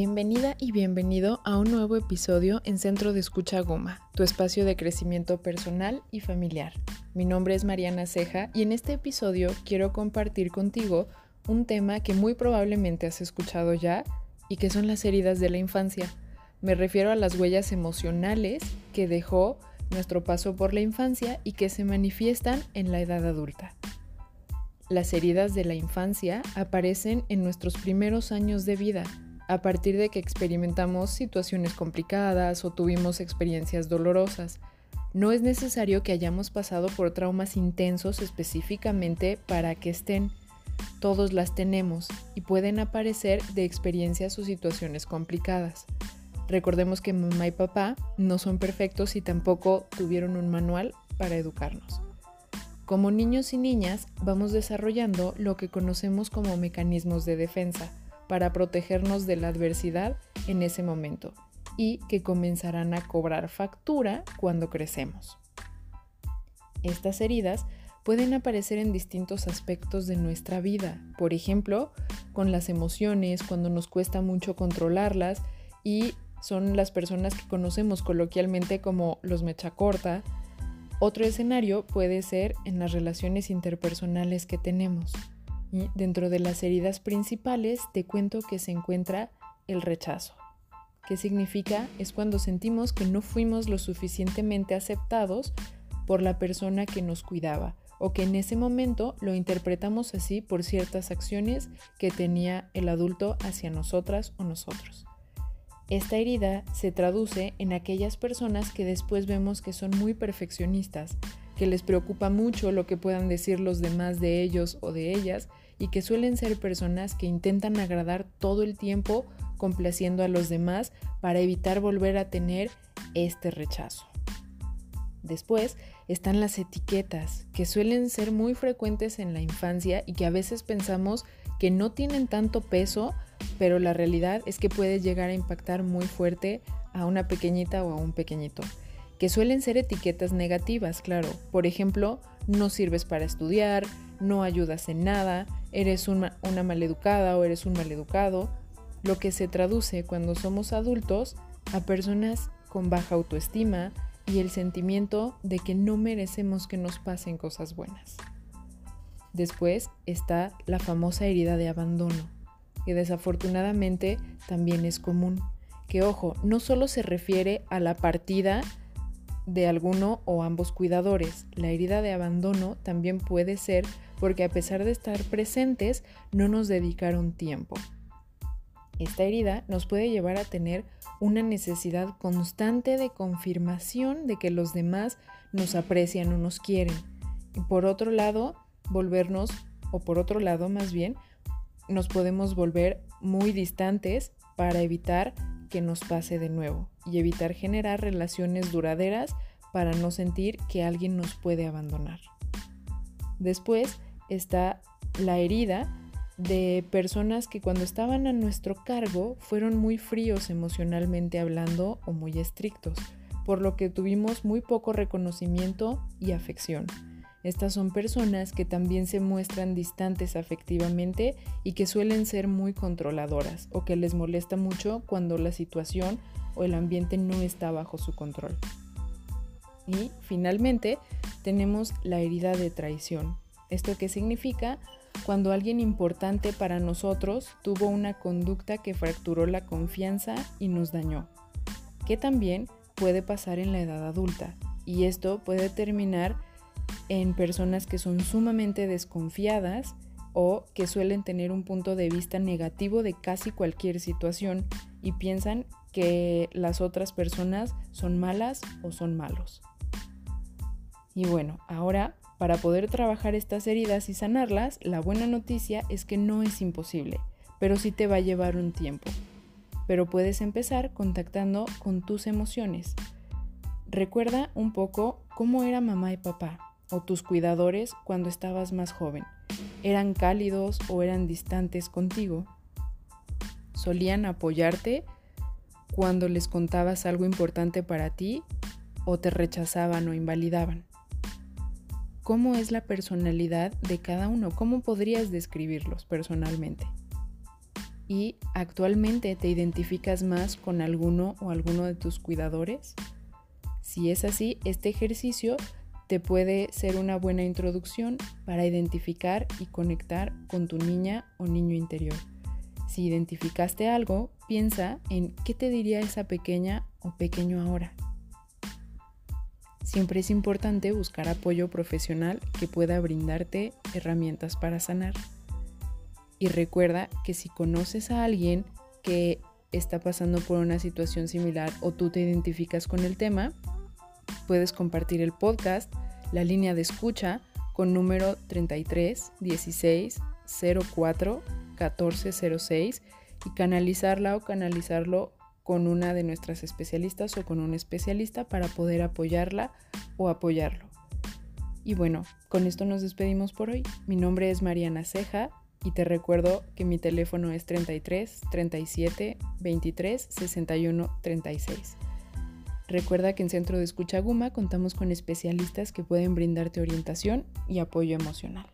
Bienvenida y bienvenido a un nuevo episodio en Centro de Escucha Goma, tu espacio de crecimiento personal y familiar. Mi nombre es Mariana Ceja y en este episodio quiero compartir contigo un tema que muy probablemente has escuchado ya y que son las heridas de la infancia. Me refiero a las huellas emocionales que dejó nuestro paso por la infancia y que se manifiestan en la edad adulta. Las heridas de la infancia aparecen en nuestros primeros años de vida a partir de que experimentamos situaciones complicadas o tuvimos experiencias dolorosas. No es necesario que hayamos pasado por traumas intensos específicamente para que estén. Todos las tenemos y pueden aparecer de experiencias o situaciones complicadas. Recordemos que mamá y papá no son perfectos y tampoco tuvieron un manual para educarnos. Como niños y niñas vamos desarrollando lo que conocemos como mecanismos de defensa para protegernos de la adversidad en ese momento y que comenzarán a cobrar factura cuando crecemos. Estas heridas pueden aparecer en distintos aspectos de nuestra vida, por ejemplo, con las emociones, cuando nos cuesta mucho controlarlas y son las personas que conocemos coloquialmente como los mecha corta. Otro escenario puede ser en las relaciones interpersonales que tenemos. Dentro de las heridas principales te cuento que se encuentra el rechazo. ¿Qué significa? Es cuando sentimos que no fuimos lo suficientemente aceptados por la persona que nos cuidaba o que en ese momento lo interpretamos así por ciertas acciones que tenía el adulto hacia nosotras o nosotros. Esta herida se traduce en aquellas personas que después vemos que son muy perfeccionistas, que les preocupa mucho lo que puedan decir los demás de ellos o de ellas y que suelen ser personas que intentan agradar todo el tiempo complaciendo a los demás para evitar volver a tener este rechazo. Después están las etiquetas, que suelen ser muy frecuentes en la infancia y que a veces pensamos que no tienen tanto peso, pero la realidad es que puede llegar a impactar muy fuerte a una pequeñita o a un pequeñito que suelen ser etiquetas negativas, claro. Por ejemplo, no sirves para estudiar, no ayudas en nada, eres una, maleducada o eres un maleducado, lo que se traduce cuando somos adultos a personas con baja autoestima y el sentimiento de que no merecemos que nos pasen cosas buenas. Después está la famosa herida de abandono, que desafortunadamente también es común. Que ojo, no solo se refiere a la partida de alguno o ambos cuidadores. La herida de abandono también puede ser porque a pesar de estar presentes, no nos dedicaron tiempo. Esta herida nos puede llevar a tener una necesidad constante de confirmación de que los demás nos aprecian o nos quieren. Y por otro lado, volvernos, o por otro lado más bien, nos podemos volver muy distantes para evitar que nos pase de nuevo y evitar generar relaciones duraderas para no sentir que alguien nos puede abandonar. Después está la herida de personas que cuando estaban a nuestro cargo fueron muy fríos emocionalmente hablando o muy estrictos, por lo que tuvimos muy poco reconocimiento y afección. Estas son personas que también se muestran distantes afectivamente y que suelen ser muy controladoras o que les molesta mucho cuando la situación o el ambiente no está bajo su control. Y finalmente tenemos la herida de traición. ¿Esto qué significa? Cuando alguien importante para nosotros tuvo una conducta que fracturó la confianza y nos dañó. Que también puede pasar en la edad adulta. Y esto puede terminar en personas que son sumamente desconfiadas o que suelen tener un punto de vista negativo de casi cualquier situación y piensan que las otras personas son malas o son malos. Y bueno, ahora para poder trabajar estas heridas y sanarlas, la buena noticia es que no es imposible, pero sí te va a llevar un tiempo. Pero puedes empezar contactando con tus emociones. Recuerda un poco cómo era mamá y papá o tus cuidadores cuando estabas más joven. ¿Eran cálidos o eran distantes contigo? ¿Solían apoyarte cuando les contabas algo importante para ti o te rechazaban o invalidaban? ¿Cómo es la personalidad de cada uno? ¿Cómo podrías describirlos personalmente? y actualmente te identificas más con alguno o alguno de tus cuidadores. Si es así, este ejercicio te puede ser una buena introducción para identificar y conectar con tu niña o niño interior. Si identificaste algo, piensa en qué te diría esa pequeña o pequeño ahora. Siempre es importante buscar apoyo profesional que pueda brindarte herramientas para sanar. Y recuerda que si conoces a alguien que está pasando por una situación similar o tú te identificas con el tema, puedes compartir el podcast, la línea de escucha con número 33 16 04 1406 y canalizarla o canalizarlo con una de nuestras especialistas o con un especialista para poder apoyarla o apoyarlo. Y bueno, con esto nos despedimos por hoy. Mi nombre es Mariana Ceja y te recuerdo que mi teléfono es 33 37 23 61 36. Recuerda que en Centro de Escucha Guma contamos con especialistas que pueden brindarte orientación y apoyo emocional.